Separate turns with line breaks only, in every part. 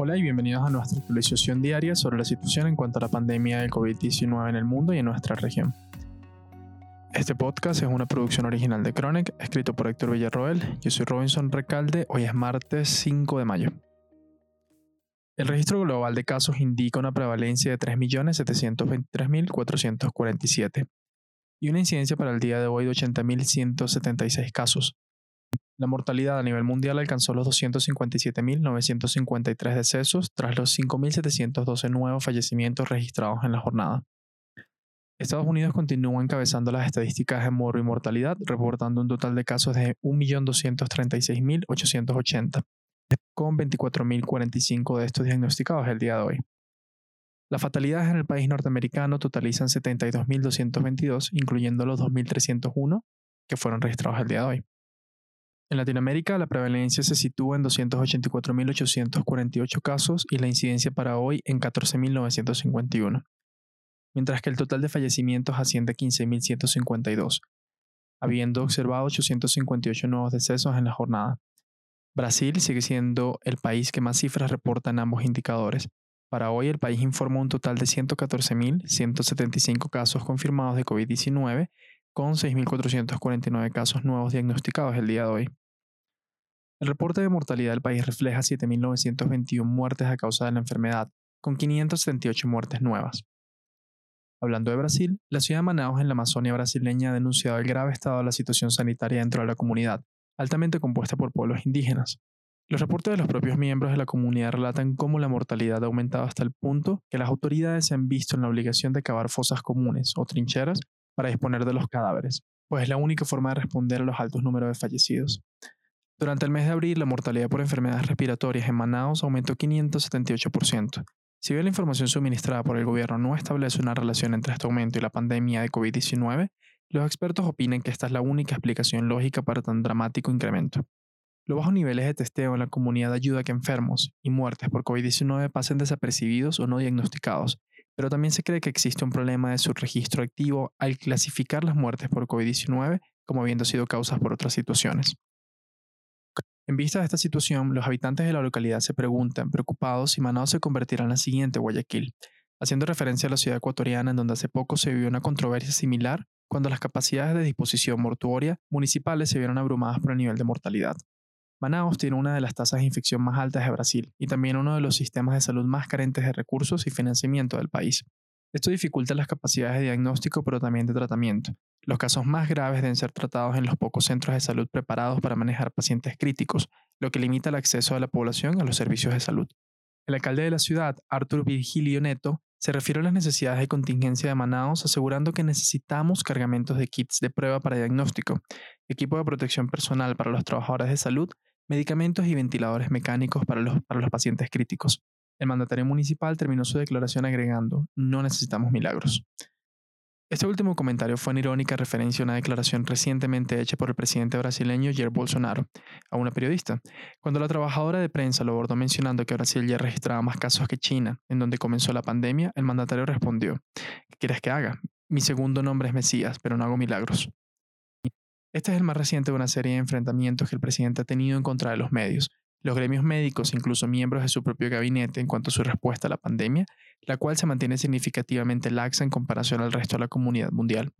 Hola y bienvenidos a nuestra actualización diaria sobre la situación en cuanto a la pandemia del COVID-19 en el mundo y en nuestra región. Este podcast es una producción original de Chronic, escrito por Héctor Villarroel. Yo soy Robinson Recalde, hoy es martes 5 de mayo. El registro global de casos indica una prevalencia de 3.723.447 y una incidencia para el día de hoy de 80.176 casos, la mortalidad a nivel mundial alcanzó los 257.953 decesos tras los 5.712 nuevos fallecimientos registrados en la jornada. Estados Unidos continúa encabezando las estadísticas de morro y mortalidad, reportando un total de casos de 1.236.880, con 24.045 de estos diagnosticados el día de hoy. Las fatalidades en el país norteamericano totalizan 72.222, incluyendo los 2.301 que fueron registrados el día de hoy. En Latinoamérica, la prevalencia se sitúa en 284.848 casos y la incidencia para hoy en 14.951, mientras que el total de fallecimientos asciende a 15.152, habiendo observado 858 nuevos decesos en la jornada. Brasil sigue siendo el país que más cifras reporta en ambos indicadores. Para hoy, el país informó un total de 114.175 casos confirmados de COVID-19 con 6.449 casos nuevos diagnosticados el día de hoy. El reporte de mortalidad del país refleja 7.921 muertes a causa de la enfermedad, con 578 muertes nuevas. Hablando de Brasil, la ciudad de Manaus en la Amazonia brasileña ha denunciado el grave estado de la situación sanitaria dentro de la comunidad, altamente compuesta por pueblos indígenas. Los reportes de los propios miembros de la comunidad relatan cómo la mortalidad ha aumentado hasta el punto que las autoridades se han visto en la obligación de cavar fosas comunes o trincheras para disponer de los cadáveres, pues es la única forma de responder a los altos números de fallecidos. Durante el mes de abril, la mortalidad por enfermedades respiratorias en Manaus aumentó 578%. Si bien la información suministrada por el gobierno no establece una relación entre este aumento y la pandemia de COVID-19, los expertos opinan que esta es la única explicación lógica para tan dramático incremento. Los bajos niveles de testeo en la comunidad ayuda a que enfermos y muertes por COVID-19 pasen desapercibidos o no diagnosticados, pero también se cree que existe un problema de su registro activo al clasificar las muertes por COVID-19 como habiendo sido causas por otras situaciones. En vista de esta situación, los habitantes de la localidad se preguntan, preocupados, si Manaus se convertirá en la siguiente Guayaquil, haciendo referencia a la ciudad ecuatoriana en donde hace poco se vivió una controversia similar cuando las capacidades de disposición mortuoria municipales se vieron abrumadas por el nivel de mortalidad. Manaus tiene una de las tasas de infección más altas de Brasil y también uno de los sistemas de salud más carentes de recursos y financiamiento del país. Esto dificulta las capacidades de diagnóstico pero también de tratamiento. Los casos más graves deben ser tratados en los pocos centros de salud preparados para manejar pacientes críticos, lo que limita el acceso de la población a los servicios de salud. El alcalde de la ciudad, Arthur Virgilio Neto, se refirió a las necesidades de contingencia de Manaus, asegurando que necesitamos cargamentos de kits de prueba para diagnóstico, equipo de protección personal para los trabajadores de salud medicamentos y ventiladores mecánicos para los, para los pacientes críticos. El mandatario municipal terminó su declaración agregando, no necesitamos milagros. Este último comentario fue en irónica referencia a una declaración recientemente hecha por el presidente brasileño Jair Bolsonaro a una periodista, cuando la trabajadora de prensa lo abordó mencionando que Brasil ya registraba más casos que China, en donde comenzó la pandemia, el mandatario respondió, ¿qué quieres que haga? Mi segundo nombre es Mesías, pero no hago milagros. Este es el más reciente de una serie de enfrentamientos que el presidente ha tenido en contra de los medios, los gremios médicos, incluso miembros de su propio gabinete en cuanto a su respuesta a la pandemia, la cual se mantiene significativamente laxa en comparación al resto de la comunidad mundial.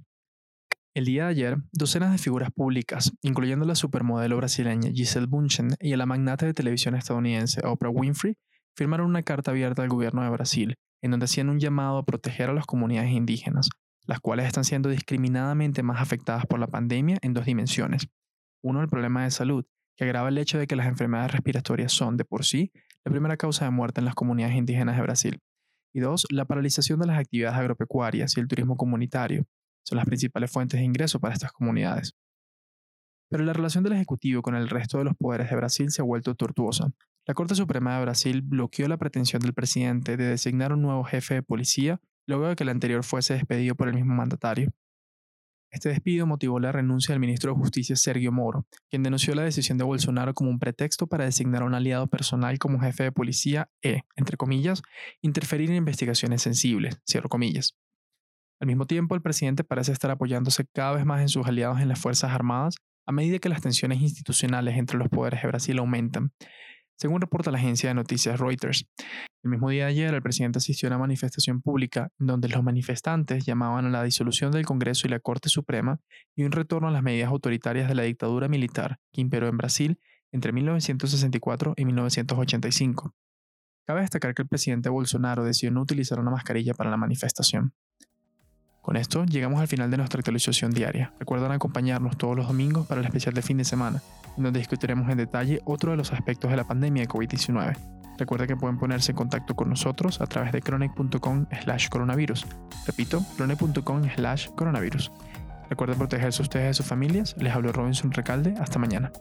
El día de ayer, docenas de figuras públicas, incluyendo la supermodelo brasileña Giselle Bunchen y la magnate de televisión estadounidense Oprah Winfrey, firmaron una carta abierta al gobierno de Brasil, en donde hacían un llamado a proteger a las comunidades indígenas, las cuales están siendo discriminadamente más afectadas por la pandemia en dos dimensiones. Uno, el problema de salud, que agrava el hecho de que las enfermedades respiratorias son, de por sí, la primera causa de muerte en las comunidades indígenas de Brasil. Y dos, la paralización de las actividades agropecuarias y el turismo comunitario. Son las principales fuentes de ingreso para estas comunidades. Pero la relación del Ejecutivo con el resto de los poderes de Brasil se ha vuelto tortuosa. La Corte Suprema de Brasil bloqueó la pretensión del presidente de designar un nuevo jefe de policía luego de que el anterior fuese despedido por el mismo mandatario. Este despido motivó la renuncia del ministro de Justicia Sergio Moro, quien denunció la decisión de Bolsonaro como un pretexto para designar a un aliado personal como jefe de policía e, entre comillas, interferir en investigaciones sensibles, cierro comillas. Al mismo tiempo, el presidente parece estar apoyándose cada vez más en sus aliados en las Fuerzas Armadas a medida que las tensiones institucionales entre los poderes de Brasil aumentan. Según reporta la agencia de noticias Reuters. El mismo día de ayer, el presidente asistió a una manifestación pública donde los manifestantes llamaban a la disolución del Congreso y la Corte Suprema y un retorno a las medidas autoritarias de la dictadura militar que imperó en Brasil entre 1964 y 1985. Cabe destacar que el presidente Bolsonaro decidió no utilizar una mascarilla para la manifestación. Con esto llegamos al final de nuestra actualización diaria. Recuerden acompañarnos todos los domingos para el especial de fin de semana, en donde discutiremos en detalle otro de los aspectos de la pandemia de COVID-19. Recuerden que pueden ponerse en contacto con nosotros a través de chronic.com slash coronavirus. Repito, chronic.com slash coronavirus. Recuerden protegerse ustedes y sus familias. Les habló Robinson Recalde. Hasta mañana.